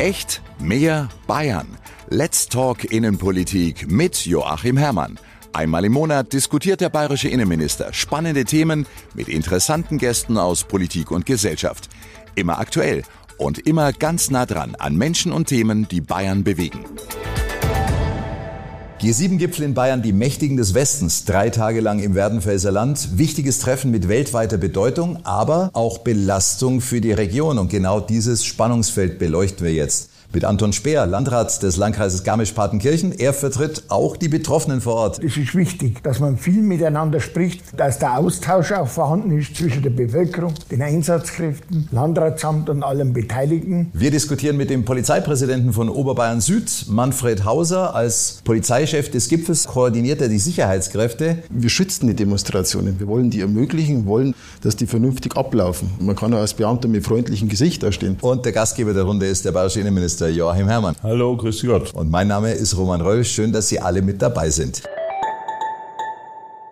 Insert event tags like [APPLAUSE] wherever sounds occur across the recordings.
Echt mehr Bayern. Let's Talk Innenpolitik mit Joachim Herrmann. Einmal im Monat diskutiert der bayerische Innenminister spannende Themen mit interessanten Gästen aus Politik und Gesellschaft. Immer aktuell und immer ganz nah dran an Menschen und Themen, die Bayern bewegen. G7-Gipfel in Bayern, die Mächtigen des Westens, drei Tage lang im Werdenfelser Land. Wichtiges Treffen mit weltweiter Bedeutung, aber auch Belastung für die Region. Und genau dieses Spannungsfeld beleuchten wir jetzt mit Anton Speer, Landrat des Landkreises Garmisch-Partenkirchen. Er vertritt auch die Betroffenen vor Ort. Es ist wichtig, dass man viel miteinander spricht, dass der Austausch auch vorhanden ist zwischen der Bevölkerung, den Einsatzkräften, Landratsamt und allen Beteiligten. Wir diskutieren mit dem Polizeipräsidenten von Oberbayern Süd, Manfred Hauser. Als Polizeichef des Gipfels koordiniert er die Sicherheitskräfte. Wir schützen die Demonstrationen. Wir wollen die ermöglichen, wollen, dass die vernünftig ablaufen. Man kann auch als Beamter mit freundlichem Gesicht da stehen. Und der Gastgeber der Runde ist der bayerische Innenminister Innenminister Joachim Herrmann. Hallo, grüß Gott. Und mein Name ist Roman Reul. Schön, dass Sie alle mit dabei sind.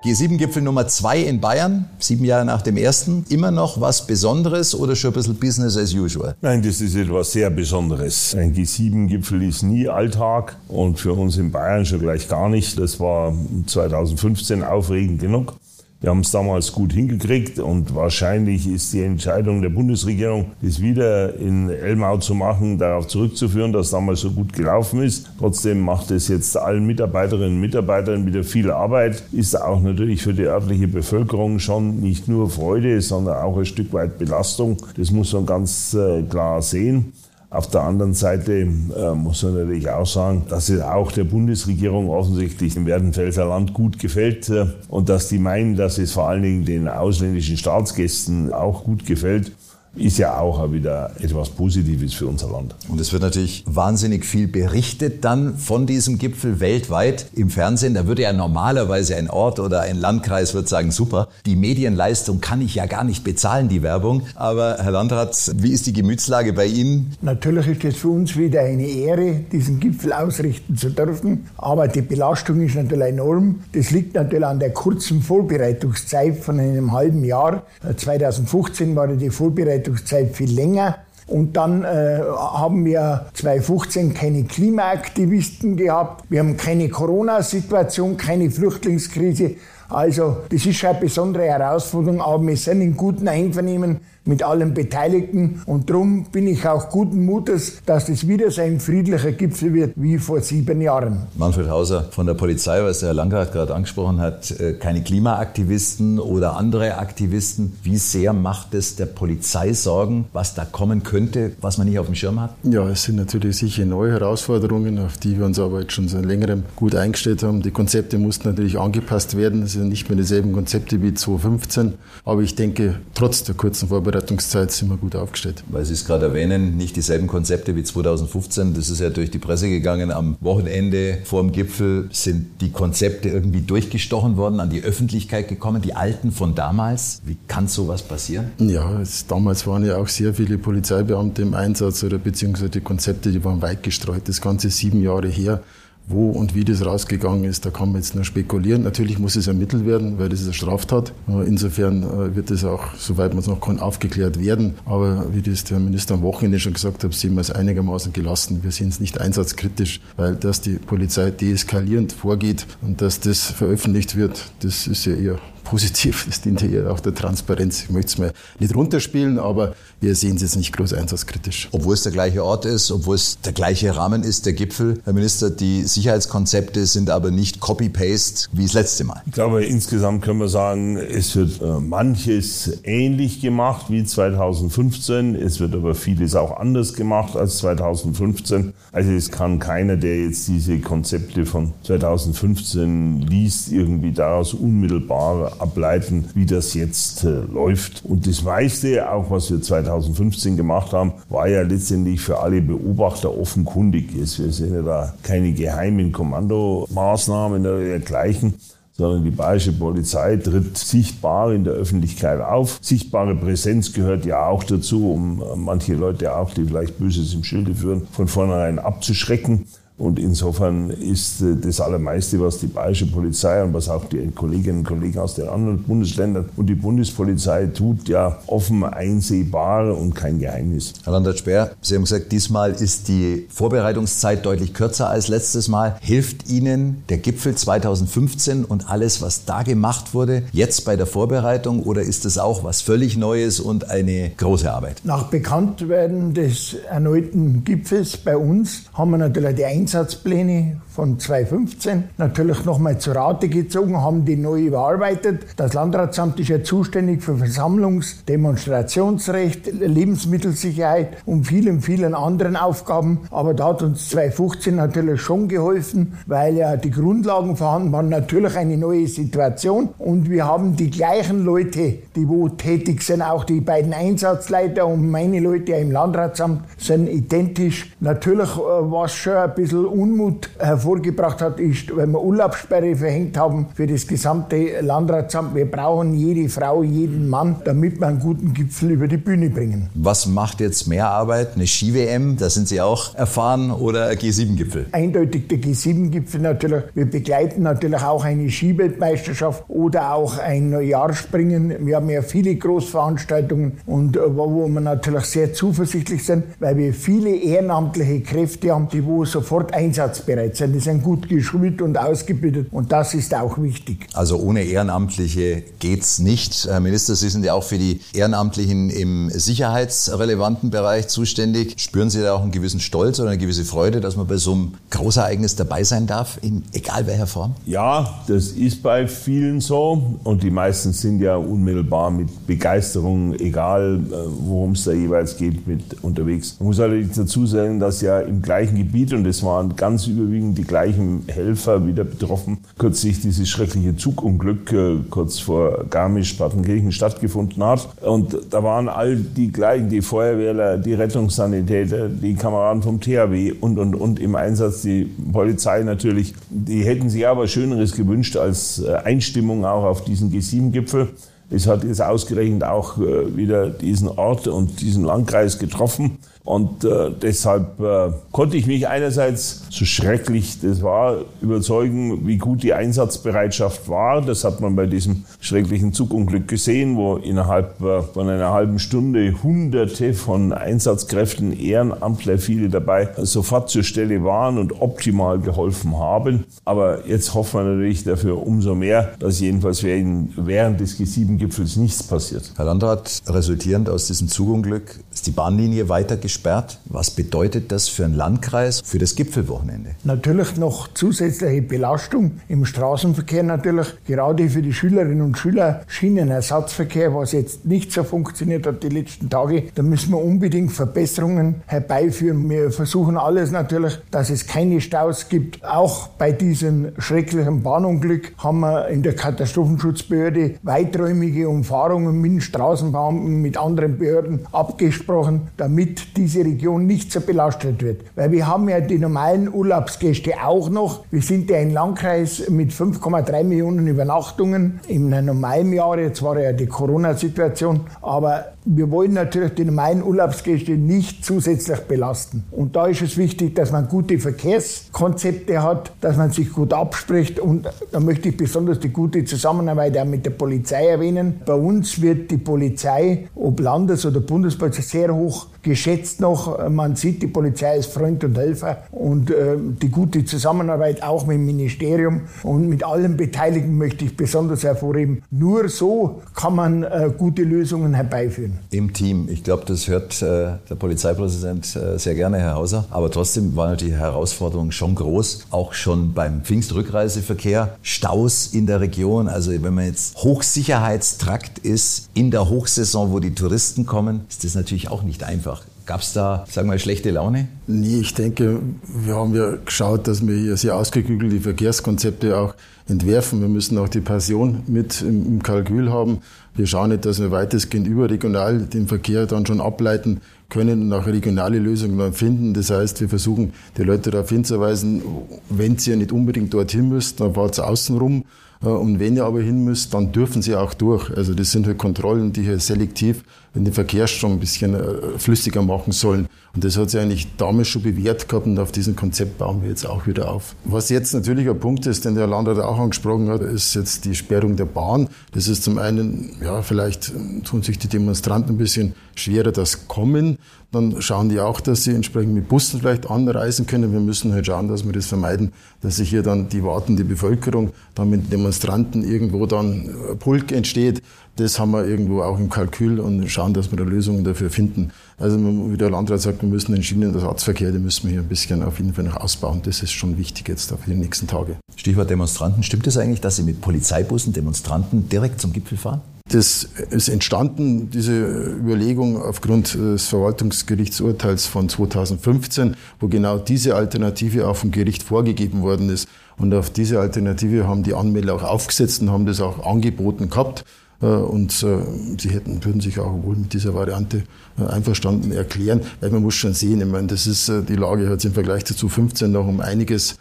G7-Gipfel Nummer zwei in Bayern, sieben Jahre nach dem ersten. Immer noch was Besonderes oder schon ein bisschen Business as usual? Nein, das ist etwas sehr Besonderes. Ein G7-Gipfel ist nie Alltag und für uns in Bayern schon gleich gar nicht. Das war 2015 aufregend genug. Wir haben es damals gut hingekriegt und wahrscheinlich ist die Entscheidung der Bundesregierung, das wieder in Elmau zu machen, darauf zurückzuführen, dass damals so gut gelaufen ist. Trotzdem macht es jetzt allen Mitarbeiterinnen und Mitarbeitern wieder viel Arbeit. Ist auch natürlich für die örtliche Bevölkerung schon nicht nur Freude, sondern auch ein Stück weit Belastung. Das muss man ganz äh, klar sehen. Auf der anderen Seite äh, muss man natürlich auch sagen, dass es auch der Bundesregierung offensichtlich im Werdenfelser Land gut gefällt äh, und dass die meinen, dass es vor allen Dingen den ausländischen Staatsgästen auch gut gefällt ist ja auch wieder etwas Positives für unser Land. Und es wird natürlich wahnsinnig viel berichtet dann von diesem Gipfel weltweit im Fernsehen. Da würde ja normalerweise ein Ort oder ein Landkreis wird sagen, super, die Medienleistung kann ich ja gar nicht bezahlen, die Werbung. Aber Herr Landrat, wie ist die Gemütslage bei Ihnen? Natürlich ist es für uns wieder eine Ehre, diesen Gipfel ausrichten zu dürfen. Aber die Belastung ist natürlich enorm. Das liegt natürlich an der kurzen Vorbereitungszeit von einem halben Jahr. 2015 war die Vorbereitung Vorbereitungszeit viel länger. Und dann äh, haben wir 2015 keine Klimaaktivisten gehabt. Wir haben keine Corona-Situation, keine Flüchtlingskrise. Also das ist schon eine besondere Herausforderung, aber wir sind in guten Einvernehmen mit allen Beteiligten. Und darum bin ich auch guten Mutes, dass das wieder so ein friedlicher Gipfel wird wie vor sieben Jahren. Manfred Hauser von der Polizei, was der Herr Landrat gerade angesprochen hat, äh, keine Klimaaktivisten oder andere Aktivisten. Wie sehr macht es der Polizei Sorgen, was da kommen könnte, was man nicht auf dem Schirm hat? Ja, es sind natürlich sicher neue Herausforderungen, auf die wir uns aber jetzt schon seit längerem gut eingestellt haben. Die Konzepte mussten natürlich angepasst werden. Es sind nicht mehr dieselben Konzepte wie 2015. Aber ich denke, trotz der kurzen Vorbereitung Vorbereitungszeit sind wir gut aufgestellt. Weil Sie es gerade erwähnen, nicht dieselben Konzepte wie 2015. Das ist ja durch die Presse gegangen. Am Wochenende vor dem Gipfel sind die Konzepte irgendwie durchgestochen worden, an die Öffentlichkeit gekommen, die alten von damals. Wie kann sowas passieren? Ja, es, damals waren ja auch sehr viele Polizeibeamte im Einsatz oder beziehungsweise die Konzepte, die waren weit gestreut. Das Ganze sieben Jahre her. Wo und wie das rausgegangen ist, da kann man jetzt nur spekulieren. Natürlich muss es ermittelt werden, weil das ist eine Straftat. Insofern äh, wird es auch, soweit man es noch kann, aufgeklärt werden. Aber wie das der Minister am Wochenende schon gesagt hat, sehen wir es einigermaßen gelassen. Wir sind es nicht einsatzkritisch, weil dass die Polizei deeskalierend vorgeht und dass das veröffentlicht wird, das ist ja eher positiv. Das dient ja auch der Transparenz. Ich möchte es mal nicht runterspielen, aber wir sehen es jetzt nicht groß einsatzkritisch. Obwohl es der gleiche Ort ist, obwohl es der gleiche Rahmen ist, der Gipfel. Herr Minister, die Sicherheitskonzepte sind aber nicht Copy-Paste wie das letzte Mal. Ich glaube, insgesamt können wir sagen, es wird äh, manches ähnlich gemacht wie 2015. Es wird aber vieles auch anders gemacht als 2015. Also es kann keiner, der jetzt diese Konzepte von 2015 liest, irgendwie daraus unmittelbar ableiten, wie das jetzt äh, läuft. Und das meiste, auch was wir 2015 gemacht haben, war ja letztendlich für alle Beobachter offenkundig. Wir sehen ja da keine geheimen Kommandomaßnahmen oder dergleichen sondern die bayerische Polizei tritt sichtbar in der Öffentlichkeit auf. Sichtbare Präsenz gehört ja auch dazu, um manche Leute auch, die vielleicht Böses im Schilde führen, von vornherein abzuschrecken. Und insofern ist äh, das Allermeiste, was die bayerische Polizei und was auch die Kolleginnen und Kollegen aus den anderen Bundesländern und die Bundespolizei tut, ja offen einsehbar und kein Geheimnis. Herr Landrat Speer, Sie haben gesagt, diesmal ist die Vorbereitungszeit deutlich kürzer als letztes Mal. Hilft Ihnen der Gipfel 2015 und alles, was da gemacht wurde, jetzt bei der Vorbereitung oder ist es auch was völlig Neues und eine große Arbeit? Nach Bekanntwerden des erneuten Gipfels bei uns haben wir natürlich die Einsatzpläne von 2015 natürlich nochmal zu Rate gezogen, haben die neu überarbeitet. Das Landratsamt ist ja zuständig für Versammlungs-, Demonstrationsrecht, Lebensmittelsicherheit und vielen, vielen anderen Aufgaben. Aber da hat uns 2015 natürlich schon geholfen, weil ja die Grundlagen vorhanden waren. Natürlich eine neue Situation und wir haben die gleichen Leute, die wo tätig sind, auch die beiden Einsatzleiter und meine Leute im Landratsamt sind identisch. Natürlich äh, war es schon ein bisschen Unmut hervor hervorgebracht hat, ist, wenn wir Urlaubssperre verhängt haben für das gesamte Landratsamt. Wir brauchen jede Frau, jeden Mann, damit wir einen guten Gipfel über die Bühne bringen. Was macht jetzt mehr Arbeit? Eine Ski-WM, da sind Sie auch erfahren, oder ein G7-Gipfel? Eindeutig der G7-Gipfel natürlich. Wir begleiten natürlich auch eine Skiweltmeisterschaft oder auch ein Neujahrspringen. Wir haben ja viele Großveranstaltungen und äh, wo wir natürlich sehr zuversichtlich sind, weil wir viele ehrenamtliche Kräfte haben, die wo sofort einsatzbereit sind die sind gut geschult und ausgebildet und das ist auch wichtig. Also ohne Ehrenamtliche geht's nicht. Herr Minister, Sie sind ja auch für die Ehrenamtlichen im sicherheitsrelevanten Bereich zuständig. Spüren Sie da auch einen gewissen Stolz oder eine gewisse Freude, dass man bei so einem Großereignis dabei sein darf, in egal welcher Form? Ja, das ist bei vielen so und die meisten sind ja unmittelbar mit Begeisterung, egal äh, worum es da jeweils geht, mit unterwegs. Man muss allerdings dazu sagen, dass ja im gleichen Gebiet und das waren ganz überwiegend die gleichen Helfer wieder betroffen. Kürzlich dieses schreckliche Zugunglück äh, kurz vor Garmisch-Partenkirchen stattgefunden hat. Und da waren all die gleichen, die Feuerwehrler, die Rettungssanitäter, die Kameraden vom THW und, und, und im Einsatz, die Polizei natürlich. Die hätten sich aber Schöneres gewünscht als äh, Einstimmung auch auf diesen G7-Gipfel. Es hat jetzt ausgerechnet auch äh, wieder diesen Ort und diesen Landkreis getroffen. Und äh, deshalb äh, konnte ich mich einerseits, so schrecklich das war, überzeugen, wie gut die Einsatzbereitschaft war. Das hat man bei diesem schrecklichen Zugunglück gesehen, wo innerhalb äh, von einer halben Stunde Hunderte von Einsatzkräften, Ehrenamtler, viele dabei, sofort zur Stelle waren und optimal geholfen haben. Aber jetzt hoffen wir natürlich dafür umso mehr, dass jedenfalls während des G7-Gipfels nichts passiert. Herr Landrat, resultierend aus diesem Zugunglück ist die Bahnlinie weitergesperrt gesperrt. Was bedeutet das für einen Landkreis, für das Gipfelwochenende? Natürlich noch zusätzliche Belastung im Straßenverkehr natürlich. Gerade für die Schülerinnen und Schüler Schienenersatzverkehr, was jetzt nicht so funktioniert hat die letzten Tage. Da müssen wir unbedingt Verbesserungen herbeiführen. Wir versuchen alles natürlich, dass es keine Staus gibt. Auch bei diesem schrecklichen Bahnunglück haben wir in der Katastrophenschutzbehörde weiträumige Umfahrungen mit Straßenbeamten, mit anderen Behörden abgesprochen, damit die diese Region nicht so belastet wird. Weil wir haben ja die normalen Urlaubsgäste auch noch. Wir sind ja ein Landkreis mit 5,3 Millionen Übernachtungen im normalen Jahr. Jetzt war ja die Corona-Situation. Aber wir wollen natürlich die normalen Urlaubsgäste nicht zusätzlich belasten. Und da ist es wichtig, dass man gute Verkehrskonzepte hat, dass man sich gut abspricht. Und da möchte ich besonders die gute Zusammenarbeit auch mit der Polizei erwähnen. Bei uns wird die Polizei, ob Landes- oder Bundespolizei, sehr hoch geschätzt noch. Man sieht, die Polizei ist Freund und Helfer und äh, die gute Zusammenarbeit auch mit dem Ministerium und mit allen Beteiligten möchte ich besonders hervorheben. Nur so kann man äh, gute Lösungen herbeiführen. Im Team. Ich glaube, das hört äh, der Polizeipräsident äh, sehr gerne, Herr Hauser. Aber trotzdem war die Herausforderung schon groß, auch schon beim Pfingstrückreiseverkehr. Staus in der Region. Also wenn man jetzt Hochsicherheitstrakt ist in der Hochsaison, wo die Touristen kommen, ist das natürlich auch nicht einfach. Gab es da, sagen wir, schlechte Laune? Nee, ich denke, wir haben ja geschaut, dass wir hier sehr ausgeklügelte Verkehrskonzepte auch entwerfen. Wir müssen auch die Passion mit im Kalkül haben. Wir schauen nicht, dass wir weitestgehend überregional den Verkehr dann schon ableiten können und auch regionale Lösungen dann finden. Das heißt, wir versuchen, die Leute darauf hinzuweisen, wenn sie ja nicht unbedingt dorthin müssen, dann fahrt es außenrum Äh, und wenn ihr aber hin müsst, dann dürfen sie auch durch. Also das sind halt Kontrollen, die hier selektiv den Verkehrsstrom ein bisschen äh, flüssiger machen sollen. Und das hat sich eigentlich damals schon bewährt gehabt und auf diesem Konzept bauen wir jetzt auch wieder auf. Was jetzt natürlich ein Punkt ist, den der Landrat auch angesprochen hat, ist jetzt die Sperrung der Bahn. Das ist zum einen, ja, vielleicht tun sich die Demonstranten ein bisschen schwerer das Kommen. Dann schauen die auch, dass sie entsprechend mit Bussen vielleicht anreisen können. Wir müssen halt schauen, dass wir das vermeiden, dass sich hier dann die wartende Bevölkerung dann mit Demonstranten irgendwo dann Pulk entsteht. Das haben wir irgendwo auch im Kalkül und schauen, dass wir da Lösungen dafür finden. Also wie der Landrat sagt, wir müssen den Schienenersatzverkehr, den müssen wir hier ein bisschen auf jeden Fall noch ausbauen. Das ist schon wichtig jetzt für die nächsten Tage. Stichwort Demonstranten. Stimmt es das eigentlich, dass Sie mit Polizeibussen Demonstranten direkt zum Gipfel fahren? Das ist entstanden, diese Überlegung, aufgrund des Verwaltungsgerichtsurteils von 2015, wo genau diese Alternative auch vom Gericht vorgegeben worden ist. Und auf diese Alternative haben die Anmelder auch aufgesetzt und haben das auch angeboten gehabt. Äh, und äh, sie hätten, würden sich auch wohl mit dieser Variante äh, einverstanden erklären, weil man muss schon sehen, ich meine, das ist, die Lage hat im Vergleich zu 2015 noch um einiges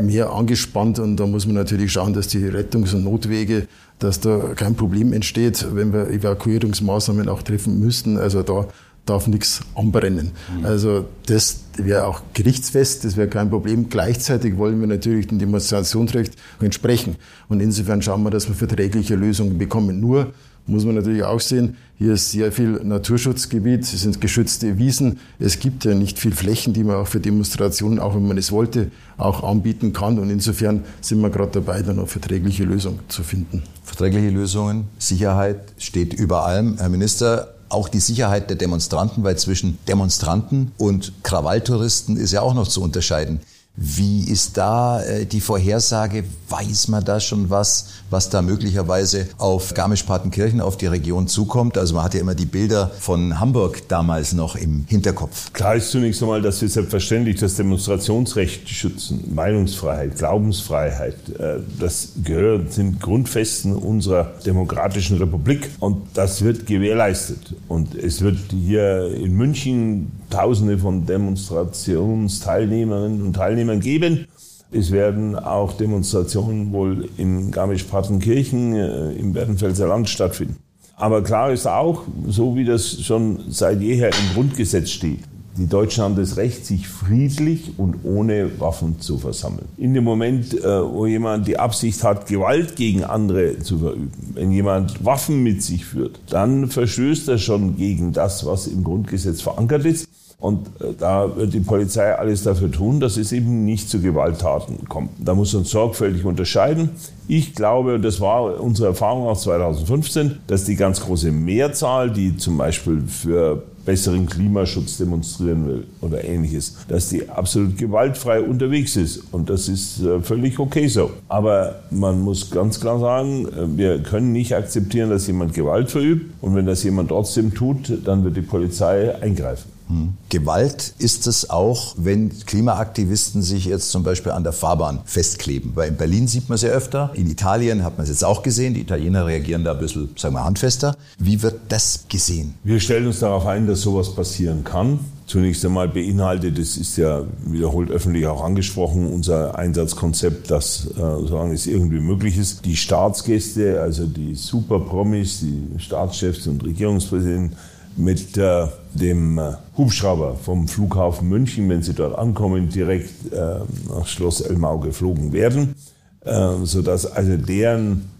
mehr angespannt und da muss man natürlich schauen, dass die Rettungs- und Notwege, dass da kein Problem entsteht, wenn wir Evakuierungsmaßnahmen auch treffen müssten. Also da darf nichts anbrennen. Mhm. Also das wäre auch gerichtsfest, das wäre kein Problem. Gleichzeitig wollen wir natürlich dem Demonstrationsrecht entsprechen. Und insofern schauen wir, dass wir verträgliche Lösungen bekommen. Nur muss man natürlich auch sehen, hier ist sehr viel Naturschutzgebiet, es sind geschützte Wiesen. Es gibt ja nicht viel Flächen, die man auch für Demonstrationen, auch wenn man es wollte, auch anbieten kann. Und insofern sind wir gerade dabei, dann auch verträgliche Lösungen zu finden. Verträgliche Lösungen, Sicherheit steht über allem. Herr Minister, auch die Sicherheit der Demonstranten, weil zwischen Demonstranten und Krawalltouristen ist ja auch noch zu unterscheiden. Wie ist da äh, die Vorhersage? Weiß man da schon was, was da möglicherweise auf Garmisch-Partenkirchen, auf die Region zukommt? Also man hat ja immer die Bilder von Hamburg damals noch im Hinterkopf. Klar ist zunächst einmal, dass wir selbstverständlich das Demonstrationsrecht schützen, Meinungsfreiheit, Glaubensfreiheit. Äh, das gehört, sind Grundfesten unserer demokratischen Republik und das wird gewährleistet. Und es wird hier in München Tausende von Demonstrationsteilnehmerinnen und Teilnehmern geben. Es werden auch Demonstrationen wohl in Garmisch-Partenkirchen äh, im Werdenfelser Land stattfinden. Aber klar ist auch, so wie das schon seit jeher im Grundgesetz steht, die Deutschen haben das Recht, sich friedlich und ohne Waffen zu versammeln. In dem Moment, äh, wo jemand die Absicht hat, Gewalt gegen andere zu verüben, wenn jemand Waffen mit sich führt, dann verstößt er schon gegen das, was im Grundgesetz verankert ist. Und äh, da wird die Polizei alles dafür tun, dass es eben nicht zu Gewalttaten kommt. Da muss man sorgfältig unterscheiden. Ich glaube, das war unsere Erfahrung auch 2015, dass die ganz große Mehrzahl, die zum Beispiel für besseren Klimaschutz demonstrieren will oder ähnliches, dass die absolut gewaltfrei unterwegs ist. Und das ist äh, völlig okay so. Aber man muss ganz klar sagen, äh, wir können nicht akzeptieren, dass jemand Gewalt verübt. Und wenn das jemand trotzdem tut, dann wird die Polizei eingreifen. Hm. Gewalt ist es auch, wenn Klimaaktivisten sich jetzt zum Beispiel an der Fahrbahn festkleben. Weil in Berlin sieht man es ja öfter, in Italien hat man es jetzt auch gesehen, die Italiener reagieren da ein bisschen, sagen wir, handfester. Wie wird das gesehen? Wir stellen uns darauf ein, dass sowas passieren kann. Zunächst einmal beinhaltet, das ist ja wiederholt öffentlich auch angesprochen, unser Einsatzkonzept, dass, äh, solange es irgendwie möglich ist, die Staatsgäste, also die Superpromis, die Staatschefs und Regierungspräsidenten, mit äh, dem äh, Hubschrauber vom Flughafen München, wenn sie dort ankommen, direkt äh, nach Schloss Elmau geflogen werden, äh, sodass also deren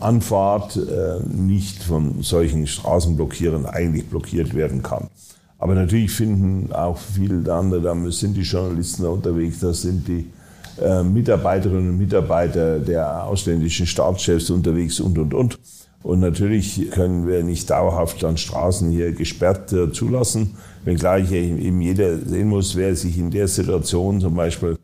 Anfahrt äh, nicht von solchen Straßenblockierern eigentlich blockiert werden kann. Aber natürlich finden auch viele andere, da sind die Journalisten unterwegs, da sind die äh, Mitarbeiterinnen und Mitarbeiter der ausländischen Staatschefs unterwegs und, und, und. Und natürlich können wir nicht dauerhaft an Straßen hier gesperrt äh, zulassen, wenngleich eben jeder sehen muss, wer sich in der Situation zum Beispiel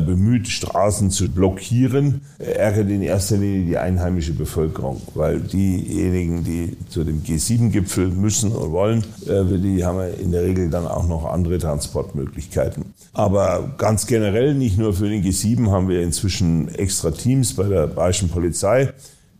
bemüht, Straßen zu blockieren, ärgert in erster Linie die einheimische Bevölkerung, weil diejenigen, die zu dem G7-Gipfel müssen und wollen, äh, die haben in der Regel dann auch noch andere Transportmöglichkeiten. Aber ganz generell, nicht nur für den G7, haben wir inzwischen extra Teams bei der Bayerischen Polizei,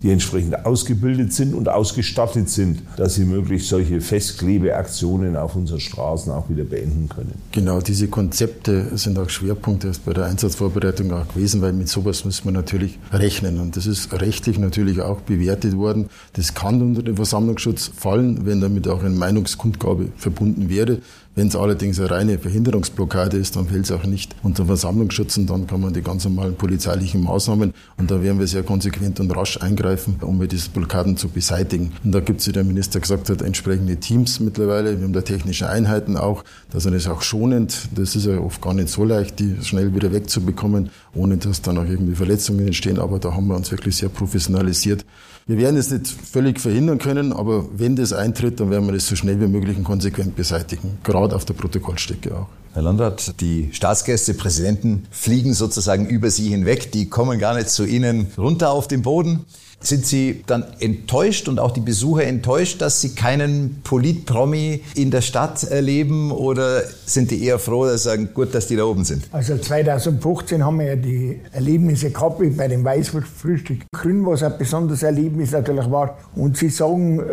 die entsprechend ausgebildet sind und ausgestattet sind, dass sie möglichst solche Festklebeaktionen auf unseren Straßen auch wieder beenden können. Genau, diese Konzepte sind auch Schwerpunkte bei der Einsatzvorbereitung auch gewesen, weil mit sowas muss man natürlich rechnen. Und das ist rechtlich natürlich auch bewertet worden. Das kann unter den Versammlungsschutz fallen, wenn damit auch eine Meinungskundgabe verbunden wäre. Wenn es allerdings eine reine Verhinderungsblockade ist, dann fällt es auch nicht unter Versammlungsschutz und dann kann man die ganz normalen polizeilichen Maßnahmen und da werden wir sehr konsequent und rasch eingreifen, um diese Blockaden zu beseitigen. Und da gibt es, wie der Minister gesagt hat, entsprechende Teams mittlerweile. Wir haben da technische Einheiten auch, dass man das auch schonend, das ist ja oft gar nicht so leicht, die schnell wieder wegzubekommen, ohne dass dann auch irgendwie Verletzungen entstehen. Aber da haben wir uns wirklich sehr professionalisiert. Wir werden es nicht völlig verhindern können, aber wenn das eintritt, dann werden wir das so schnell wie möglich und konsequent beseitigen. Gerade auf der Protokollstrecke auch. Herr Landrat, die Staatsgäste, Präsidenten fliegen sozusagen über Sie hinweg. Die kommen gar nicht zu Ihnen runter auf den Boden. Sind Sie dann enttäuscht und auch die Besucher enttäuscht, dass Sie keinen Politpromi in der Stadt erleben oder sind die eher froh, dass Sie sagen, gut, dass die da oben sind? Also 2015 haben wir ja die Erlebnisse gehabt wie bei dem Weißwurstfrühstück. Grün, was ein besonderes Erlebnis natürlich war. Und Sie sagen, äh,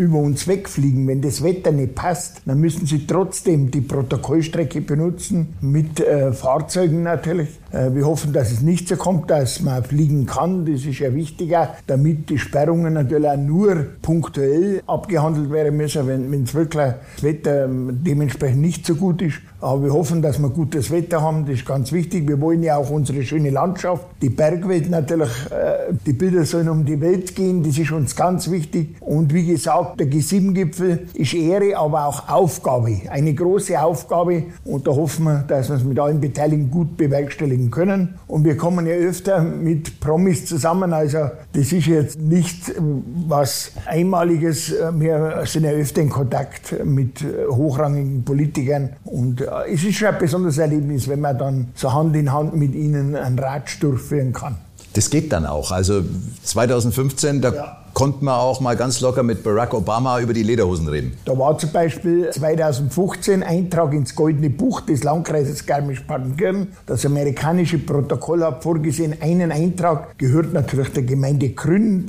über uns wegfliegen, wenn das Wetter nicht passt, dann müssen Sie trotzdem die Protokollstrecke benutzen, mit äh, Fahrzeugen natürlich. Äh, wir hoffen, dass es nicht so kommt, dass man fliegen kann. Das ist ja wichtiger, damit die Sperrungen natürlich auch nur punktuell abgehandelt werden müssen, wenn es wirklich das Wetter ähm, dementsprechend nicht so gut ist. Aber wir hoffen, dass wir gutes Wetter haben. Das ist ganz wichtig. Wir wollen ja auch unsere schöne Landschaft, die Bergwelt natürlich, äh, die Bilder sollen um die Welt gehen. Das ist uns ganz wichtig. Und wie gesagt, der G7-Gipfel ist Ehre, aber auch Aufgabe. Eine große Aufgabe. Und da hoffen wir, dass wir es mit allen Beteiligten gut bewerkstelligen können. Und wir kommen ja öfter mit Promis zusammen. Also das ist jetzt nicht äh, was Einmaliges. Wir sind ja öfter in Kontakt mit äh, hochrangigen Politikern. Und es ist schon ein besonderes Erlebnis, wenn man dann so Hand in Hand mit ihnen einen Ratsch durchführen kann. Das geht dann auch. Also 2015, da ja. Konnte man auch mal ganz locker mit Barack Obama über die Lederhosen reden. Da war zum Beispiel 2015 Eintrag ins Goldene Buch des Landkreises Garmisch-Partenkirchen. Das amerikanische Protokoll hat vorgesehen, einen Eintrag gehört natürlich der Gemeinde Grün,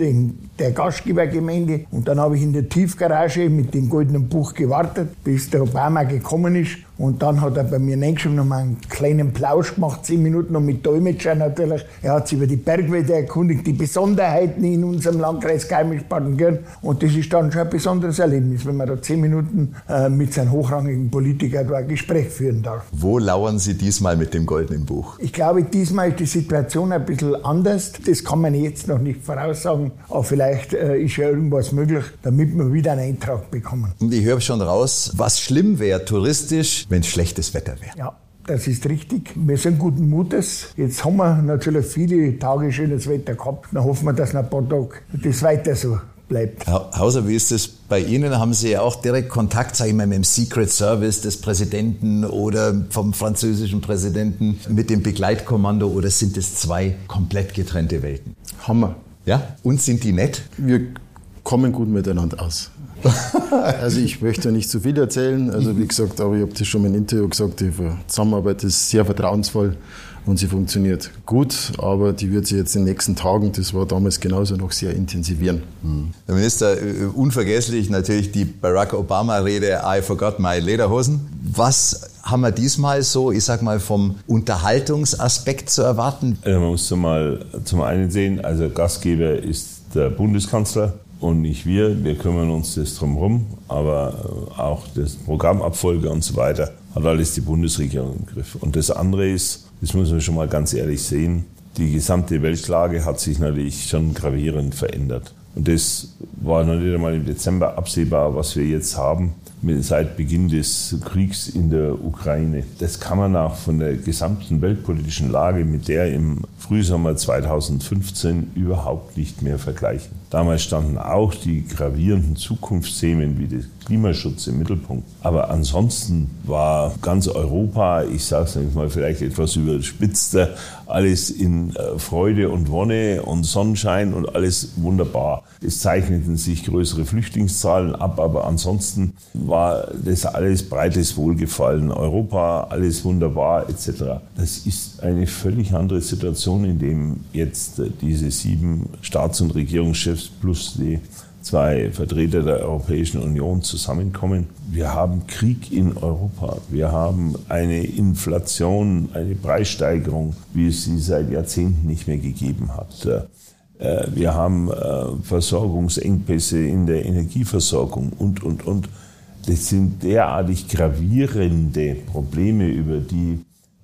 der Gastgebergemeinde. Und dann habe ich in der Tiefgarage mit dem goldenen Buch gewartet, bis der Obama gekommen ist. Und dann hat er bei mir reingeschrieben, noch mal einen kleinen Plausch gemacht, zehn Minuten noch mit Dolmetscher natürlich. Er hat sich über die Bergwälder erkundigt, die Besonderheiten in unserem Landkreis Garmisch-Partenkirchen. Und das ist dann schon ein besonderes Erlebnis, wenn man da zehn Minuten äh, mit seinem hochrangigen Politiker da ein Gespräch führen darf. Wo lauern Sie diesmal mit dem goldenen Buch? Ich glaube, diesmal ist die Situation ein bisschen anders. Das kann man jetzt noch nicht voraussagen, aber vielleicht äh, ist ja irgendwas möglich, damit wir wieder einen Eintrag bekommen. Und ich höre schon raus, was schlimm wäre touristisch, wenn es schlechtes Wetter wäre. Ja. Das ist richtig. Wir sind guten Mutes. Jetzt haben wir natürlich viele Tage schönes Wetter gehabt. Dann hoffen wir, dass nach ein paar Tagen das weiter so bleibt. Hauser, wie ist das bei Ihnen? Haben Sie ja auch direkt Kontakt, sage ich mal, mit dem Secret Service des Präsidenten oder vom französischen Präsidenten mit dem Begleitkommando oder sind es zwei komplett getrennte Welten? Hammer. Ja? Und sind die nett? Wir kommen gut miteinander aus. [LAUGHS] also ich möchte nicht zu viel erzählen. Also wie gesagt, aber ich habe das schon im Interview gesagt, die Zusammenarbeit ist sehr vertrauensvoll und sie funktioniert gut, aber die wird sich jetzt in den nächsten Tagen, das war damals genauso, noch sehr intensivieren. Hm. Herr Minister, äh, unvergesslich natürlich die Barack Obama-Rede I forgot my Lederhosen. Was haben wir diesmal so, ich sag mal, vom Unterhaltungsaspekt zu erwarten? Also man muss mal zum einen sehen, also Gastgeber ist der Bundeskanzler und nicht wir. Wir kümmern uns das drumherum, aber äh, auch das Programmabfolge und so weiter hat alles die Bundesregierung im Griff. Und das andere ist, das muss man schon mal ganz ehrlich sehen, die gesamte Weltlage hat sich natürlich schon gravierend verändert. Und das war noch nicht einmal im Dezember absehbar, was wir jetzt haben seit Beginn des Kriegs in der Ukraine. Das kann man auch von der gesamten weltpolitischen Lage mit der im Frühsommer 2015 überhaupt nicht mehr vergleichen. Damals standen auch die gravierenden Zukunftsthemen wie der Klimaschutz im Mittelpunkt. Aber ansonsten war ganz Europa, ich sage es mal vielleicht etwas überspitzter, alles in äh, Freude und Wonne und Sonnenschein und alles wunderbar. Es zeichneten sich größere Flüchtlingszahlen ab, aber ansonsten war das alles breites Wohlgefallen. Europa, alles wunderbar etc. Das ist eine völlig andere Situation, in dem jetzt diese sieben Staats- und Regierungschefs plus die zwei Vertreter der Europäischen Union zusammenkommen. Wir haben Krieg in Europa. Wir haben eine Inflation, eine Preissteigerung, wie es sie seit Jahrzehnten nicht mehr gegeben hat. Äh, wir haben äh, Versorgungsengpässe in der Energieversorgung und, und, und. Das sind derartig gravierende Probleme, über die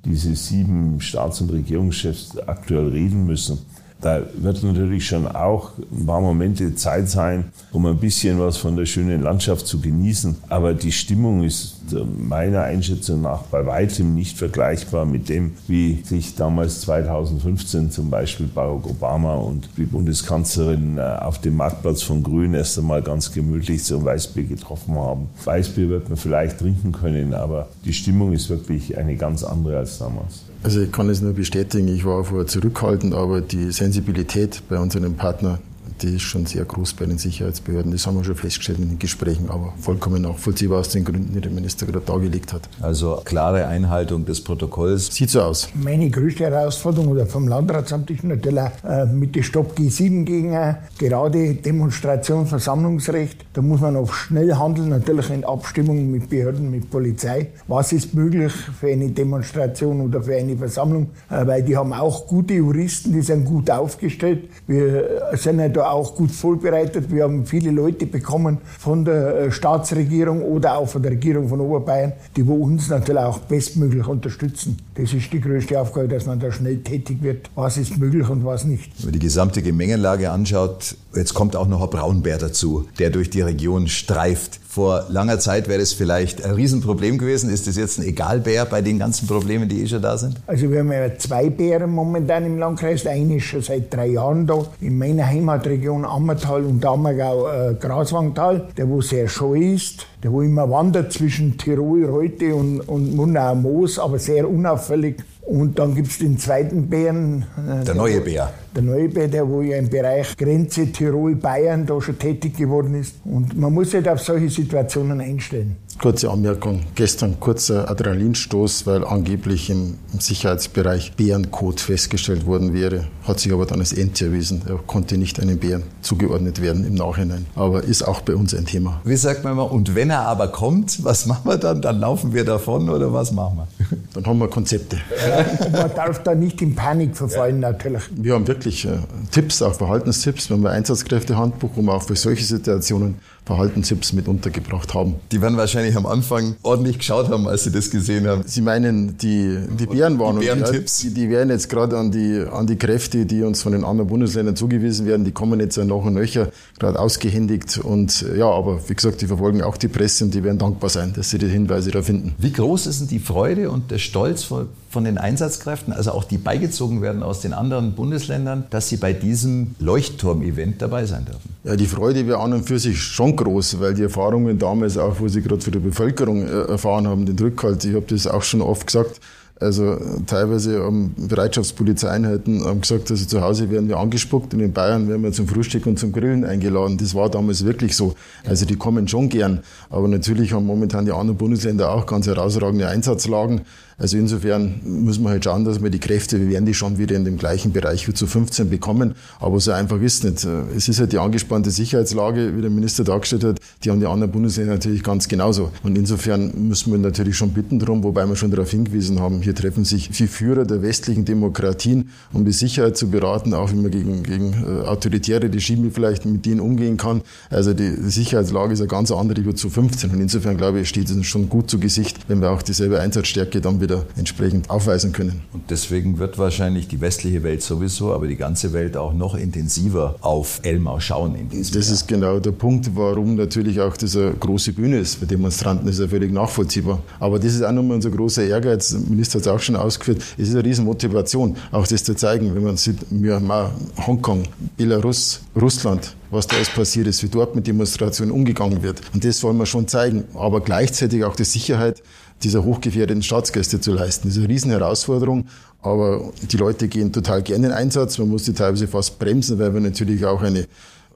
diese sieben Staats- und Regierungschefs aktuell reden müssen da wird natürlich schon auch ein paar Momente Zeit sein, um ein bisschen was von der schönen Landschaft zu genießen. Aber die Stimmung ist meiner Einschätzung nach bei weitem nicht vergleichbar mit dem, wie sich damals 2015 zum Beispiel Barack Obama und die Bundeskanzlerin äh, auf dem Marktplatz von Grün erst einmal ganz gemütlich zum Weißbier getroffen haben. Weißbier wird man vielleicht trinken können, aber die Stimmung ist wirklich eine ganz andere als damals. Also ich kann es nur bestätigen, ich war vorher zurückhaltend, aber die Sensibilität bei unserem Partner die ist schon sehr groß bei den Sicherheitsbehörden. Das haben wir schon festgestellt in den Gesprächen, aber vollkommen nachvollziehbar aus den Gründen, die der Minister gerade dargelegt hat. Also klare Einhaltung des Protokolls. Sieht so aus. Meine größte Herausforderung oder vom Landratsamt ist natürlich äh, mit den Stopp G7 Gegner, gerade Demonstration, Versammlungsrecht. Da muss man auf schnell handeln, natürlich in Abstimmung mit Behörden, mit Polizei. Was ist möglich für eine Demonstration oder für eine Versammlung? Äh, weil die haben auch gute Juristen, die sind gut aufgestellt. Wir sind ja da auch gut vorbereitet. Wir haben viele Leute bekommen von der äh, Staatsregierung oder auch von der Regierung von Oberbayern, die wo uns natürlich auch bestmöglich unterstützen. Das ist die größte Aufgabe, dass man da schnell tätig wird. Was ist möglich und was nicht. Wenn man die gesamte Gemengelage anschaut, jetzt kommt auch noch ein Braunbär dazu, der durch die Region streift. Vor langer Zeit wäre das vielleicht ein Riesenproblem gewesen. Ist das jetzt ein Egalbär bei den ganzen Problemen, die eh schon da sind? Also wir haben ja zwei Bären momentan im Landkreis. Der eine ist schon seit drei Jahren da. In meiner Heimatregion Ammertal und Ammergau äh, Graswangtal, der wo sehr scheu ist, der wo immer wandert zwischen Tirol, Reute und, und Murnau Moos, aber sehr unauffällig. Und dann gibt es den zweiten Bären. Äh, der neue Bär. Der neue Bär, der wo ja im Bereich Grenze Tirol-Bayern da schon tätig geworden ist. Und man muss sich halt auf solche Situationen einstellen. Kurze Anmerkung. Gestern kurzer Adrenalinstoß, weil angeblich im, Sicherheitsbereich Bärencode festgestellt worden wäre. Hat sich aber dann als Ente erwiesen. Er konnte nicht einem Bären zugeordnet werden im Nachhinein. Aber ist auch bei uns ein Thema. Wie sagt man immer, und wenn er aber kommt, was machen wir dann? Dann laufen wir davon oder was machen wir? [LAUGHS] Dann haben wir Konzepte. [LAUGHS] man darf da nicht in Panik verfallen, natürlich. Wir haben wirklich äh, Tipps, auch Verhaltenstipps. Wir haben ein Einsatzkräftehandbuch, wir auch für solche Situationen Verhaltenstipps mit untergebracht haben. Die werden wahrscheinlich am Anfang ordentlich geschaut haben, als sie das gesehen haben. Sie meinen die, die Bärenwarnung? Die Bärentipps? Die, die werden jetzt gerade an die, an die Kräfte, die uns von den anderen Bundesländern zugewiesen werden, die kommen jetzt nach und nöcher gerade ausgehändigt. Und ja, aber wie gesagt, die verfolgen auch die Presse und die werden dankbar sein, dass sie die Hinweise da finden. Wie groß ist denn die Freude und der Stolz von, von den Einsatzkräften, also auch die beigezogen werden aus den anderen Bundesländern, dass sie bei diesem Leuchtturm-Event dabei sein dürfen? Ja, die Freude wäre an und für sich schon groß, weil die Erfahrungen damals auch, wo sie gerade für die Bevölkerung äh, erfahren haben, den Rückhalt, ich habe das auch schon oft gesagt, also teilweise haben Bereitschaftspolizeieinheiten haben gesagt, also zu Hause werden wir angespuckt und in Bayern werden wir zum Frühstück und zum Grillen eingeladen. Das war damals wirklich so. Also die kommen schon gern. Aber natürlich haben momentan die anderen Bundesländer auch ganz herausragende Einsatzlagen. Also insofern müssen wir halt schauen, dass wir die Kräfte, wir werden die schon wieder in dem gleichen Bereich wie zu 15 bekommen. Aber so einfach ist es nicht. Es ist halt die angespannte Sicherheitslage, wie der Minister dargestellt hat, die haben die anderen Bundesländer natürlich ganz genauso. Und insofern müssen wir natürlich schon bitten drum, wobei wir schon darauf hingewiesen haben, hier treffen sich vier Führer der westlichen Demokratien, um die Sicherheit zu beraten, auch wie man gegen, gegen äh, autoritäre Regime vielleicht mit denen umgehen kann. Also die, die Sicherheitslage ist eine ganz andere wie zu 15. Und insofern glaube ich, steht es uns schon gut zu Gesicht, wenn wir auch dieselbe Einsatzstärke dann wieder wieder entsprechend aufweisen können. Und deswegen wird wahrscheinlich die westliche Welt sowieso, aber die ganze Welt auch noch intensiver auf Elmau schauen in diesem Das Jahr. ist genau der Punkt, warum natürlich auch diese große Bühne ist für Demonstranten, ist ja völlig nachvollziehbar. Aber das ist auch nochmal unser großer Ehrgeiz, der Minister hat es auch schon ausgeführt, es ist eine riesen Motivation, auch das zu zeigen, wenn man sieht, Myanmar, Hongkong, Belarus, Russland, was da alles passiert ist, wie dort mit Demonstrationen umgegangen wird. Und das wollen wir schon zeigen. Aber gleichzeitig auch die Sicherheit dieser hochgefährdeten Staatsgäste zu leisten. Das ist eine Riesenherausforderung, aber die Leute gehen total gerne in Einsatz. Man muss die teilweise fast bremsen, weil wir natürlich auch eine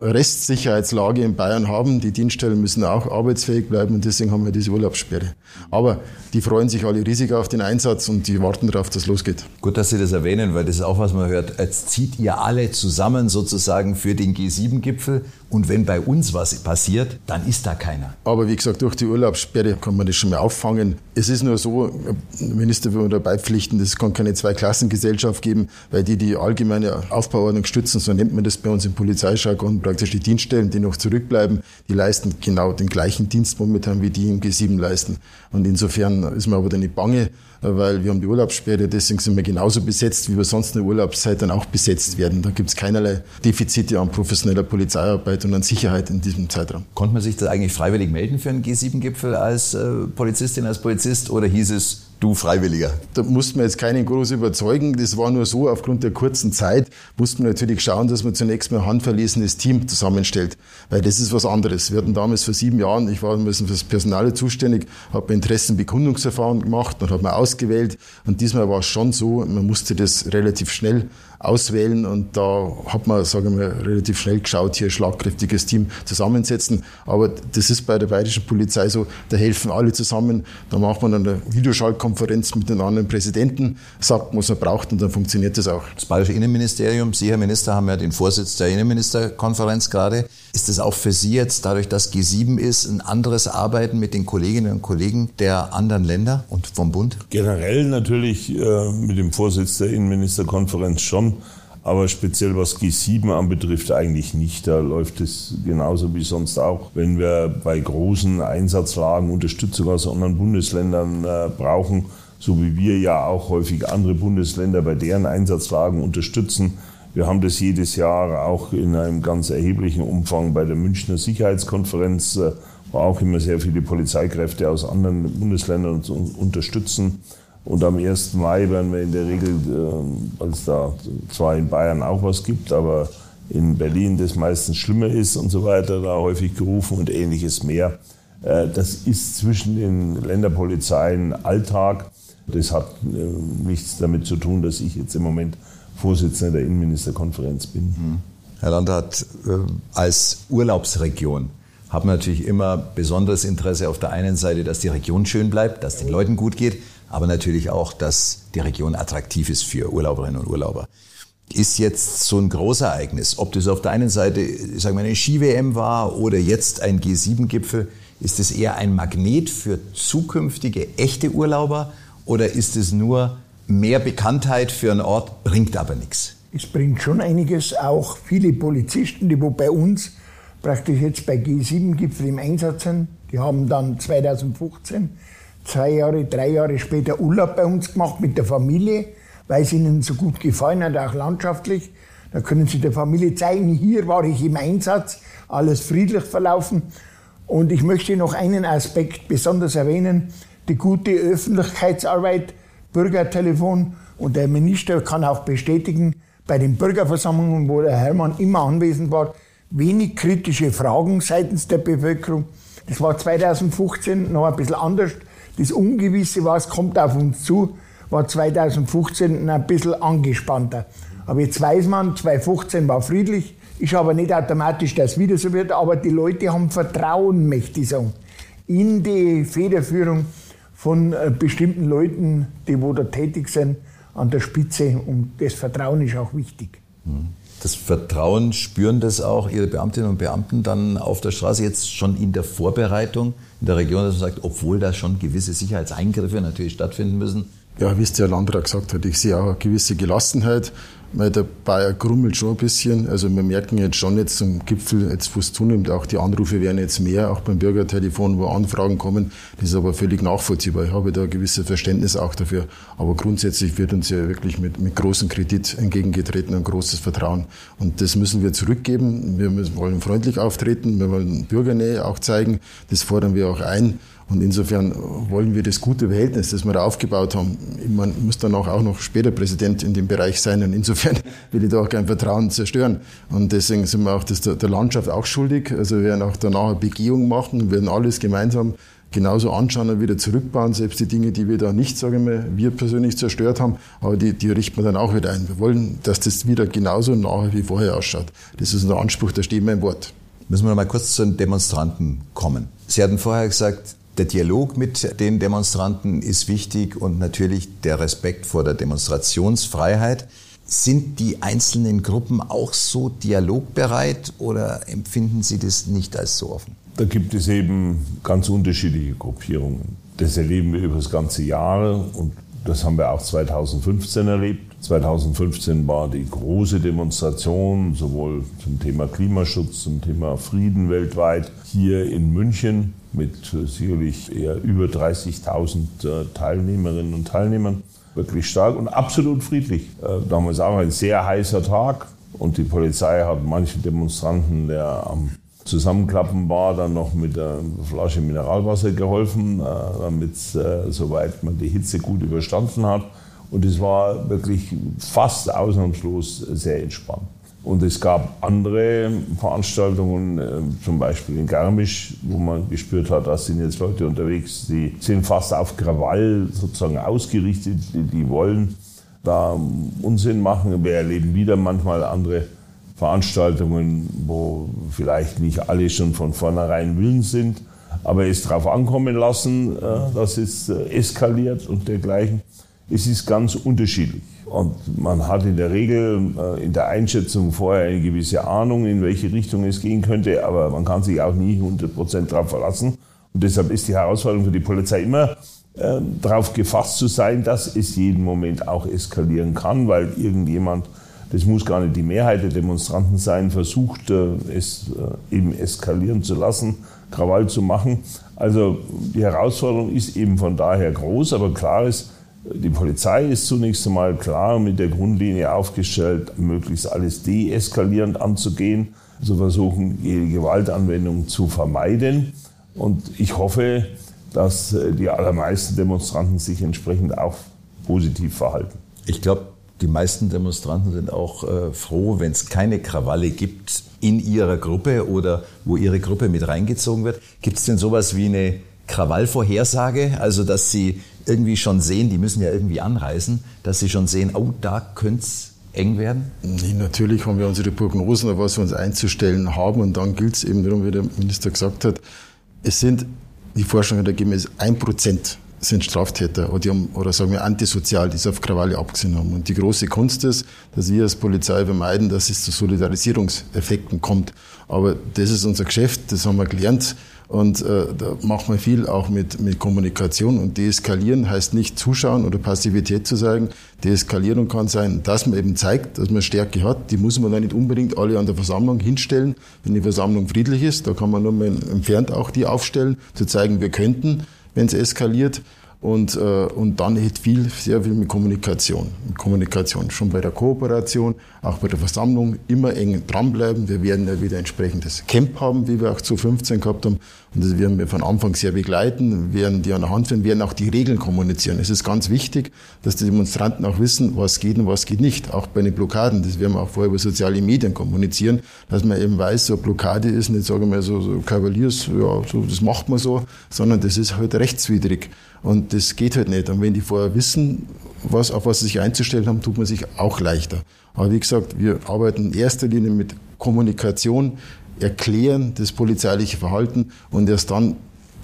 Restsicherheitslage in Bayern haben. Die Dienststellen müssen auch arbeitsfähig bleiben und deswegen haben wir diese Urlaubssperre. Aber die freuen sich alle riesig auf den Einsatz und die warten darauf, dass losgeht. Gut, dass Sie das erwähnen, weil das ist auch, was man hört. Jetzt zieht ihr alle zusammen sozusagen für den G7-Gipfel und wenn bei uns was passiert, dann ist da keiner. Aber wie gesagt, durch die Urlaubssperre kann man das schon mal auffangen. Es ist nur so, Minister will dabei pflichten, es kann keine Zweiklassengesellschaft geben, weil die die allgemeine Aufbauordnung stützen, so nennt man das bei uns im Polizeijargon, praktisch die Dienststellen, die noch zurückbleiben, die leisten genau den gleichen Dienst momentan, wie die im G7 leisten. Und insofern ist man aber dann nicht bange, weil wir haben die Urlaubssperre, deswegen sind wir genauso besetzt, wie wir sonst in der Urlaubszeit dann auch besetzt werden. Da gibt es keinerlei Defizite an professioneller Polizeiarbeit und an Sicherheit in diesem Zeitraum. Konnte man sich da eigentlich freiwillig melden für einen G7-Gipfel als äh, Polizistin, als Polizist oder hieß es, du Freiwilliger? Da mussten wir jetzt keinen groß überzeugen. Das war nur so, aufgrund der kurzen Zeit mussten wir natürlich schauen, dass man zunächst mal ein handverlesenes Team zusammenstellt. Weil das ist was anderes. Wir hatten damals vor sieben Jahren, ich war für das Personal zuständig, habe Interessenbekundungsverfahren gemacht und habe mir ausgewählt. Und diesmal war es schon so, man musste das relativ schnell auswählen und da hat man, sagen wir, relativ schnell geschaut, hier ein schlagkräftiges Team zusammensetzen. Aber das ist bei der bayerischen Polizei so, da helfen alle zusammen, da macht man eine Videoschaltkonferenz mit den anderen Präsidenten, sagt, was man braucht und dann funktioniert das auch. Das bayerische Innenministerium, Sie, Herr Minister, haben ja den Vorsitz der Innenministerkonferenz gerade. Ist es auch für Sie jetzt, dadurch, dass G7 ist, ein anderes Arbeiten mit den Kolleginnen und Kollegen der anderen Länder und vom Bund? Generell natürlich äh, mit dem Vorsitz der Innenministerkonferenz schon. Aber speziell was G7 anbetrifft, eigentlich nicht. Da läuft es genauso wie sonst auch. Wenn wir bei großen Einsatzlagen Unterstützung aus anderen Bundesländern äh, brauchen, so wie wir ja auch häufig andere Bundesländer bei deren Einsatzlagen unterstützen. Wir haben das jedes Jahr auch in einem ganz erheblichen Umfang bei der Münchner Sicherheitskonferenz, äh, wo auch immer sehr viele Polizeikräfte aus anderen Bundesländern uns unterstützen. Und am 1. Mai werden wir in der Regel, äh, weil es da zwar in Bayern auch was gibt, aber in Berlin das meistens schlimmer ist und so weiter, da häufig gerufen und ähnliches mehr. Äh, das ist zwischen den Länderpolizeien Alltag. Das hat äh, nichts damit zu tun, dass ich jetzt im Moment Vorsitzender der Innenministerkonferenz bin. Mhm. Herr Landrat, als Urlaubsregion haben wir natürlich immer besonderes Interesse auf der einen Seite, dass die Region schön bleibt, dass den Leuten gut geht aber natürlich auch, dass die Region attraktiv ist für Urlauberinnen und Urlauber. Ist jetzt so ein Großereignis, ob das auf der einen Seite sagen wir, eine Ski-WM war oder jetzt ein G7-Gipfel, ist es eher ein Magnet für zukünftige echte Urlauber oder ist es nur mehr Bekanntheit für einen Ort, bringt aber nichts? Es bringt schon einiges, auch viele Polizisten, die wo bei uns praktisch jetzt bei G7-Gipfel im Einsatz sind, die haben dann 2015 zwei Jahre, drei Jahre später Urlaub bei uns gemacht mit der Familie, weil es ihnen so gut gefallen hat, auch landschaftlich. Da können sie der Familie zeigen, hier war ich im Einsatz, alles friedlich verlaufen. Und ich möchte noch einen Aspekt besonders erwähnen, die gute Öffentlichkeitsarbeit, Bürgertelefon. Und der Minister kann auch bestätigen, bei den Bürgerversammlungen, wo der Hermann immer anwesend war, wenig kritische Fragen seitens der Bevölkerung. Das war 2015 noch ein bisschen anders das Ungewisse, was kommt auf uns zu, war 2015 ein bisschen angespannter. Aber jetzt weiß man, 2015 war friedlich, ist aber nicht automatisch, dass es wieder so wird, aber die Leute haben Vertrauen, möchte ich sagen, in die Federführung von äh, bestimmten Leuten, die wo da tätig sind, an der Spitze. Und das Vertrauen ist auch wichtig. Mhm das Vertrauen spüren das auch Ihre Beamtinnen und Beamten dann auf der Straße jetzt schon in der Vorbereitung in der Region, dass man sagt, obwohl da schon gewisse Sicherheitseingriffe natürlich stattfinden müssen? Ja, wie es der Landrat gesagt hat, ich sehe auch eine gewisse Gelassenheit weil der Bayer grummelt schon ein bisschen. Also wir merken jetzt schon jetzt zum Gipfel, jetzt wo es zunimmt, auch die Anrufe werden jetzt mehr, auch beim Bürgertelefon, wo Anfragen kommen. Das ist aber völlig nachvollziehbar. Ich habe da ein gewisses Verständnis auch dafür. Aber grundsätzlich wird uns ja wirklich mit, mit großem Kredit entgegengetreten und großes Vertrauen. Und das müssen wir zurückgeben. Wir müssen, wollen freundlich auftreten, wir wollen Bürgernähe auch zeigen. Das fordern wir auch ein. Und insofern wollen wir das gute Verhältnis, das wir da aufgebaut haben. Man muss dann auch noch später Präsident in dem Bereich sein. Und insofern [LAUGHS] will ich da auch kein Vertrauen zerstören. Und deswegen sind wir auch das der Landschaft auch schuldig. Also wir werden auch danach eine Begehung machen, werden alles gemeinsam genauso anschauen und wieder zurückbauen, selbst die Dinge, die wir da nicht, sagen wir, wir persönlich zerstört haben, aber die, die richten wir dann auch wieder ein. Wir wollen, dass das wieder genauso nachher wie vorher ausschaut. Das ist unser Anspruch, da wir im Wort. Müssen wir noch mal kurz zu den Demonstranten kommen. Sie hatten vorher gesagt, der Dialog mit den Demonstranten ist wichtig und natürlich der Respekt vor der Demonstrationsfreiheit. Sind die einzelnen Gruppen auch so dialogbereit oder empfinden Sie das nicht als so offen? Da gibt es eben ganz unterschiedliche Gruppierungen. Das erleben wir über das ganze Jahr und das haben wir auch 2015 erlebt. 2015 war die große Demonstration sowohl zum Thema Klimaschutz, zum Thema Frieden weltweit hier in München mit sicherlich eher über 30.000 äh, Teilnehmerinnen und Teilnehmern wirklich stark und absolut friedlich. Äh, damals auch ein sehr heißer Tag und die Polizei hat manchen Demonstranten, der am Zusammenklappen war, dann noch mit einer Flasche Mineralwasser geholfen, äh, damit äh, soweit man die Hitze gut überstanden hat. Und es war wirklich fast ausnahmslos sehr entspannt. Und es gab andere Veranstaltungen, äh, zum Beispiel in Garmisch, wo man gespürt hat, da sind jetzt Leute unterwegs, die sind fast auf Krawall sozusagen ausgerichtet, die, wollen da Unsinn machen. Wir erleben wieder manchmal andere Veranstaltungen, wo vielleicht nicht alle schon von vornherein willens sind, aber es darauf ankommen lassen, äh, dass es äh, eskaliert und dergleichen. Es ist ganz unterschiedlich. Und man hat in der Regel äh, in der Einschätzung vorher eine gewisse Ahnung, in welche Richtung es gehen könnte, aber man kann sich auch nie 100% darauf verlassen. Und deshalb ist die Herausforderung für die Polizei immer, äh, darauf gefasst zu sein, dass es jeden Moment auch eskalieren kann, weil irgendjemand, das muss gar nicht die Mehrheit der Demonstranten sein, versucht, äh, es äh, eben eskalieren zu lassen, Krawall zu machen. Also die Herausforderung ist eben von daher groß, aber klar ist, die Polizei ist zunächst einmal klar mit der Grundlinie aufgestellt, möglichst alles deeskalierend anzugehen, zu versuchen, jede Gewaltanwendung zu vermeiden. Und ich hoffe, dass äh, die allermeisten Demonstranten sich entsprechend auch positiv verhalten. Ich glaube, die meisten Demonstranten sind auch äh, froh, wenn es keine Krawalle gibt in ihrer Gruppe oder wo ihre Gruppe mit reingezogen wird. Gibt es denn sowas wie eine Krawallvorhersage? Also, dass sie irgendwie schon sehen, die müssen ja irgendwie anreisen, dass sie schon sehen, oh, da könnte es eng werden? Nee, natürlich haben wir unsere Prognosen, auf was wir uns einzustellen haben. Und dann gilt es eben darum, wie der Minister gesagt hat, es sind, die Forschung hat ergeben, es ein Prozent sind Straftäter oder, die haben, oder sagen wir antisozial, die es auf Krawalle abgesehen haben. Und die große Kunst ist, dass wir als Polizei vermeiden, dass es zu Solidarisierungseffekten kommt. Aber das ist unser Geschäft, das haben wir gelernt. Und äh, da machen wir viel auch mit, mit Kommunikation. Und deeskalieren heißt nicht zuschauen oder Passivität zu sagen. Deeskalierung kann sein, dass man eben zeigt, dass man Stärke hat. Die muss man dann nicht unbedingt alle an der Versammlung hinstellen. Wenn die Versammlung friedlich ist, da kann man nur mal entfernt auch die aufstellen, zu zeigen, wir könnten, wenn es eskaliert. Und, äh, und dann hätte viel, sehr viel mit Kommunikation. Mit Kommunikation. Schon bei der Kooperation, auch bei der Versammlung immer eng dranbleiben. Wir werden ja wieder entsprechendes Camp haben, wie wir auch zu 15 gehabt haben. Und das werden wir von Anfang sehr begleiten, werden die an der Hand führen, werden auch die Regeln kommunizieren. Es ist ganz wichtig, dass die Demonstranten auch wissen, was geht und was geht nicht. Auch bei den Blockaden. Das werden wir auch vorher über soziale Medien kommunizieren, dass man eben weiß, so eine Blockade ist nicht, sagen wir so, so Kavaliers, ja, so, das macht man so, sondern das ist halt rechtswidrig. Und das geht halt nicht. Und wenn die vorher wissen, was, auf was sie sich einzustellen haben, tut man sich auch leichter. Aber wie gesagt, wir arbeiten in erster Linie mit Kommunikation, erklären das polizeiliche Verhalten und erst dann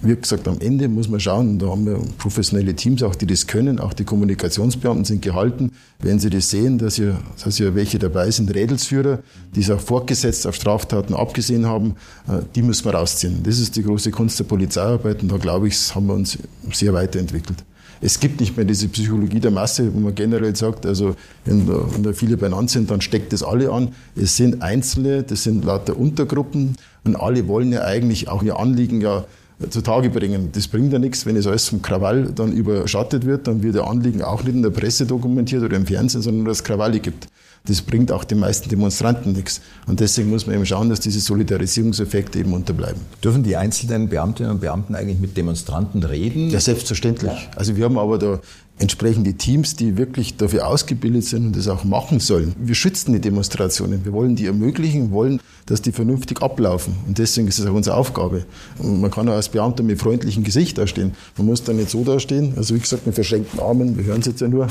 wie gesagt, am Ende muss man schauen, da haben wir professionelle Teams auch, die das können, auch die Kommunikationsbeamten sind gehalten, wenn sie das sehen, dass hier, dass hier welche dabei sind, Rädelsführer, die es auch fortgesetzt auf Straftaten abgesehen haben, äh, die müssen wir rausziehen. Das ist die große Kunst der Polizeiarbeit und da glaube ich, haben wir uns sehr weiterentwickelt. Es gibt nicht mehr diese Psychologie der Masse, wo man generell sagt, also wenn da, wenn da viele beieinander sind, dann steckt das alle an. Es sind Einzelne, das sind lauter Untergruppen und alle wollen ja eigentlich auch ihr Anliegen ja zutage bringen. Das bringt ja nichts, wenn es alles vom Krawall dann überschattet wird, dann wird der Anliegen auch nicht in der Presse dokumentiert oder im Fernsehen, sondern dass es Krawalle gibt. Das bringt auch den meisten Demonstranten nichts. Und deswegen muss man eben schauen, dass diese Solidarisierungseffekte eben unterbleiben. Dürfen die einzelnen Beamtinnen und Beamten eigentlich mit Demonstranten reden? Ja, selbstverständlich. Also wir haben aber da entsprechende Teams, die wirklich dafür ausgebildet sind und das auch machen sollen. Wir schützen die Demonstrationen. Wir wollen die ermöglichen, wollen, dass die vernünftig ablaufen. Und deswegen ist es auch unsere Aufgabe. Und man kann auch als Beamter mit freundlichem Gesicht dastehen. Man muss da nicht so dastehen. Also wie gesagt, mit verschränkten Armen. Wir hören es jetzt ja nur.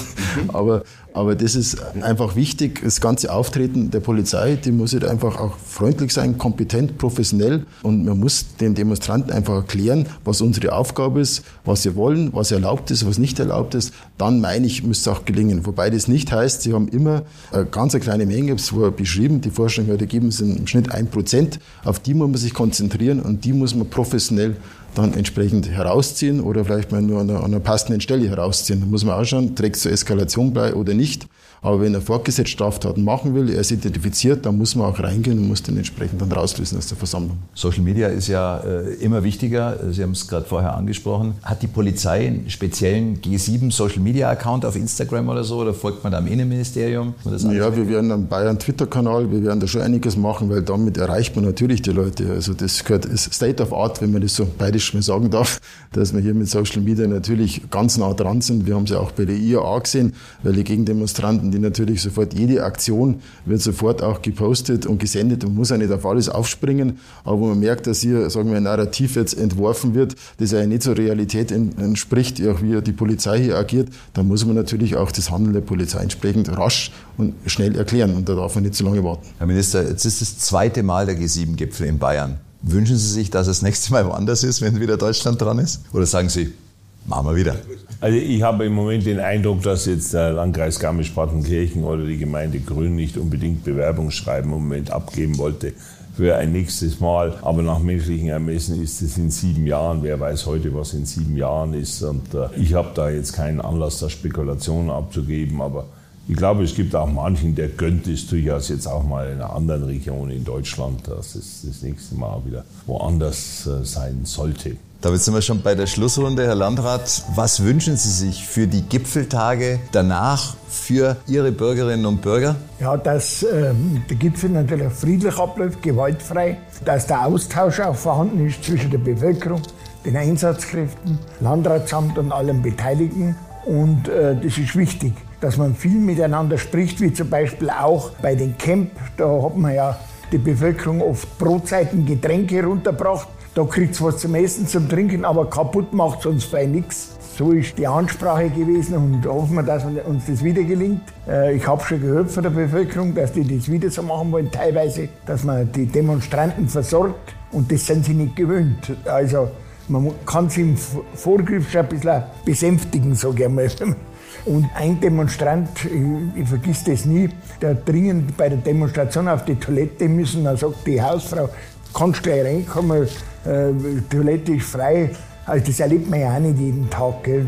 Aber, aber das ist einfach wichtig. Das ganze Auftreten der Polizei, die muss halt einfach auch freundlich sein, kompetent, professionell. Und man muss den Demonstranten einfach erklären, was unsere Aufgabe ist, was sie wollen, was erlaubt ist, was nicht erlaubt ist dann meine ich, müsste es auch gelingen. Wobei das nicht heißt, Sie haben immer eine ganz eine kleine Menge, es vorher beschrieben, die Forschung heute geben sind im Schnitt ein Prozent, auf die muss man sich konzentrieren und die muss man professionell dann entsprechend herausziehen oder vielleicht mal nur an einer, an einer passenden Stelle herausziehen. Da muss man auch schauen, trägt es zur Eskalation bei oder nicht. Aber wenn er fortgesetzt Straftaten machen will, er ist identifiziert, dann muss man auch reingehen und muss den entsprechend dann rauslösen aus der Versammlung. Social Media ist ja äh, immer wichtiger. Sie haben es gerade vorher angesprochen. Hat die Polizei einen speziellen G7 Social Media Account auf Instagram oder so? Oder folgt man da am Innenministerium? Ja, wir werden am Bayern Twitter-Kanal, wir werden da schon einiges machen, weil damit erreicht man natürlich die Leute. Also das gehört, ist State of Art, wenn man das so beidisch mal sagen darf, [LAUGHS] dass wir hier mit Social Media natürlich ganz nah dran sind. Wir haben es ja auch bei der IAA gesehen, weil die Gegendemonstranten, die natürlich sofort, jede Aktion wird sofort auch gepostet und gesendet und muss ja nicht auf alles aufspringen. Aber man merkt, dass hier, sagen wir, ein Narrativ jetzt entworfen wird, das ja nicht zur Realität entspricht, auch wie die Polizei hier agiert, dann muss man natürlich auch das Handeln der Polizei entsprechend rasch und schnell erklären. Und da darf man nicht zu lange warten. Herr Minister, jetzt ist das zweite Mal der G7-Gipfel in Bayern. Wünschen Sie sich, dass es [LAUGHS] das nächste Mal woanders ist, wenn wieder Deutschland dran ist? Oder sagen Sie, machen wir wieder? Also ich habe im Moment den Eindruck, dass jetzt der Landkreis Garmisch-Partenkirchen oder die Gemeinde Grün nicht unbedingt Bewerbungsschreiben im Moment abgeben wollte für ein nächstes Mal. Aber nach menschlichen Ermessen ist es in sieben Jahren. Wer weiß heute, was in sieben Jahren ist. Und äh, ich habe da jetzt keinen Anlass, da Spekulationen abzugeben. Aber ich glaube, es gibt auch manchen, der gönnt es durchaus jetzt auch mal in einer anderen Region in Deutschland, dass es das nächste Mal wieder woanders äh, sein sollte. Damit sind wir schon bei der Schlussrunde. Herr Landrat, was wünschen Sie sich für die Gipfeltage danach für Ihre Bürgerinnen und Bürger? Ja, dass äh, der Gipfel natürlich friedlich abläuft, gewaltfrei, dass der Austausch auch vorhanden ist zwischen der Bevölkerung, den Einsatzkräften, Landratsamt und allen Beteiligten. Und äh, das ist wichtig, dass man viel miteinander spricht, wie zum Beispiel auch bei den Camp. Da hat man ja die Bevölkerung oft Brotzeiten Getränke runtergebracht da kriegt es was zum Essen, zum Trinken, aber kaputt macht es uns bei nichts. So ist die Ansprache gewesen und hoffen wir, dass uns das wieder gelingt. Äh, ich habe schon gehört von der Bevölkerung, dass die das wieder so machen wollen, teilweise, dass man die Demonstranten versorgt und das sind sie nicht gewöhnt. Also man kann sie im Vorgriff schon ein bisschen besänftigen, ich einmal. [LAUGHS] Und ein Demonstrant, ich, ich vergiss das nie, der dringend bei der Demonstration auf die Toilette müssen, dann sagt die Hausfrau, kannst gleich reinkommen, Toilette ist frei. Also das erlebt man ja auch nicht jeden Tag. Gell.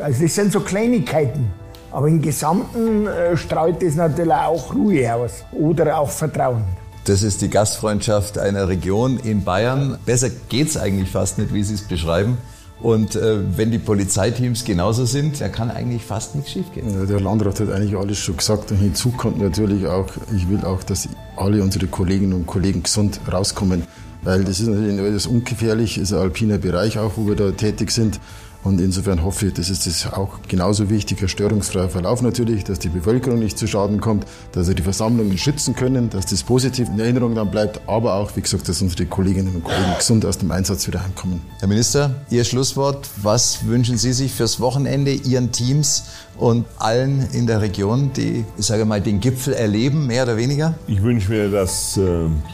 Also das sind so Kleinigkeiten. Aber im Gesamten äh, strahlt das natürlich auch Ruhe aus oder auch Vertrauen. Das ist die Gastfreundschaft einer Region in Bayern. Besser geht es eigentlich fast nicht, wie Sie es beschreiben. Und äh, wenn die Polizeiteams genauso sind, da kann eigentlich fast nichts schiefgehen. Ja, der Landrat hat eigentlich alles schon gesagt. Und hinzu kommt natürlich auch, ich will auch, dass alle unsere Kolleginnen und Kollegen gesund rauskommen. Weil das ist natürlich etwas ungefährlich, ist ein alpiner Bereich auch, wo wir da tätig sind. Und insofern hoffe ich, das ist das auch genauso wichtig, ein störungsfreier Verlauf natürlich, dass die Bevölkerung nicht zu Schaden kommt, dass wir die Versammlungen schützen können, dass das positiv in Erinnerung dann bleibt, aber auch, wie gesagt, dass unsere Kolleginnen und Kollegen gesund aus dem Einsatz wieder heimkommen. Herr Minister, Ihr Schlusswort. Was wünschen Sie sich fürs Wochenende Ihren Teams und allen in der Region, die, ich sage mal, den Gipfel erleben, mehr oder weniger? Ich wünsche mir, dass äh,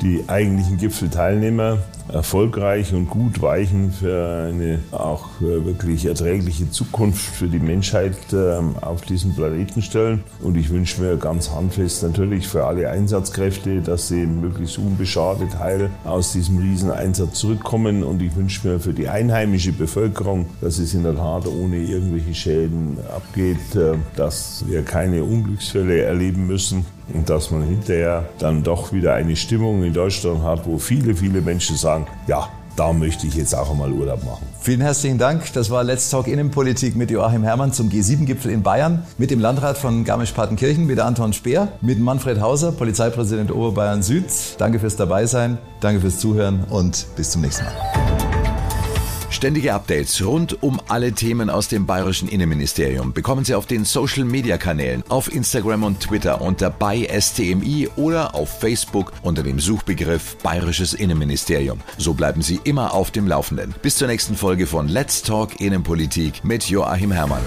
die eigentlichen Gipfelteilnehmer erfolgreich und gut weichen für eine auch äh, wirklich erträgliche Zukunft für die Menschheit ähm, auf diesem Planeten stellen. Und ich wünsche mir ganz handfest natürlich für alle Einsatzkräfte, dass sie möglichst unbeschadet heil aus diesem Rieseneinsatz zurückkommen. Und ich wünsche mir für die einheimische Bevölkerung, dass es in der Tat ohne irgendwelche Schäden abgeht, dass wir keine Unglücksfälle erleben müssen und dass man hinterher dann doch wieder eine Stimmung in Deutschland hat, wo viele, viele Menschen sagen, ja, da möchte ich jetzt auch einmal Urlaub machen. Vielen herzlichen Dank. Das war Let's Talk Innenpolitik mit Joachim Herrmann zum G7-Gipfel in Bayern, mit dem Landrat von Garmisch-Partenkirchen, mit Anton Speer, mit Manfred Hauser, Polizeipräsident Oberbayern Süd. Danke fürs Dabeisein, danke fürs Zuhören und bis zum nächsten Mal. Ständige Updates rund um alle Themen aus dem bayerischen Innenministerium bekommen Sie auf den Social Media Kanälen, auf Instagram und Twitter unter bei STMI oder auf Facebook unter dem Suchbegriff Bayerisches Innenministerium. So bleiben Sie immer auf dem Laufenden. Bis zur nächsten Folge von Let's Talk Innenpolitik mit Joachim Herrmann.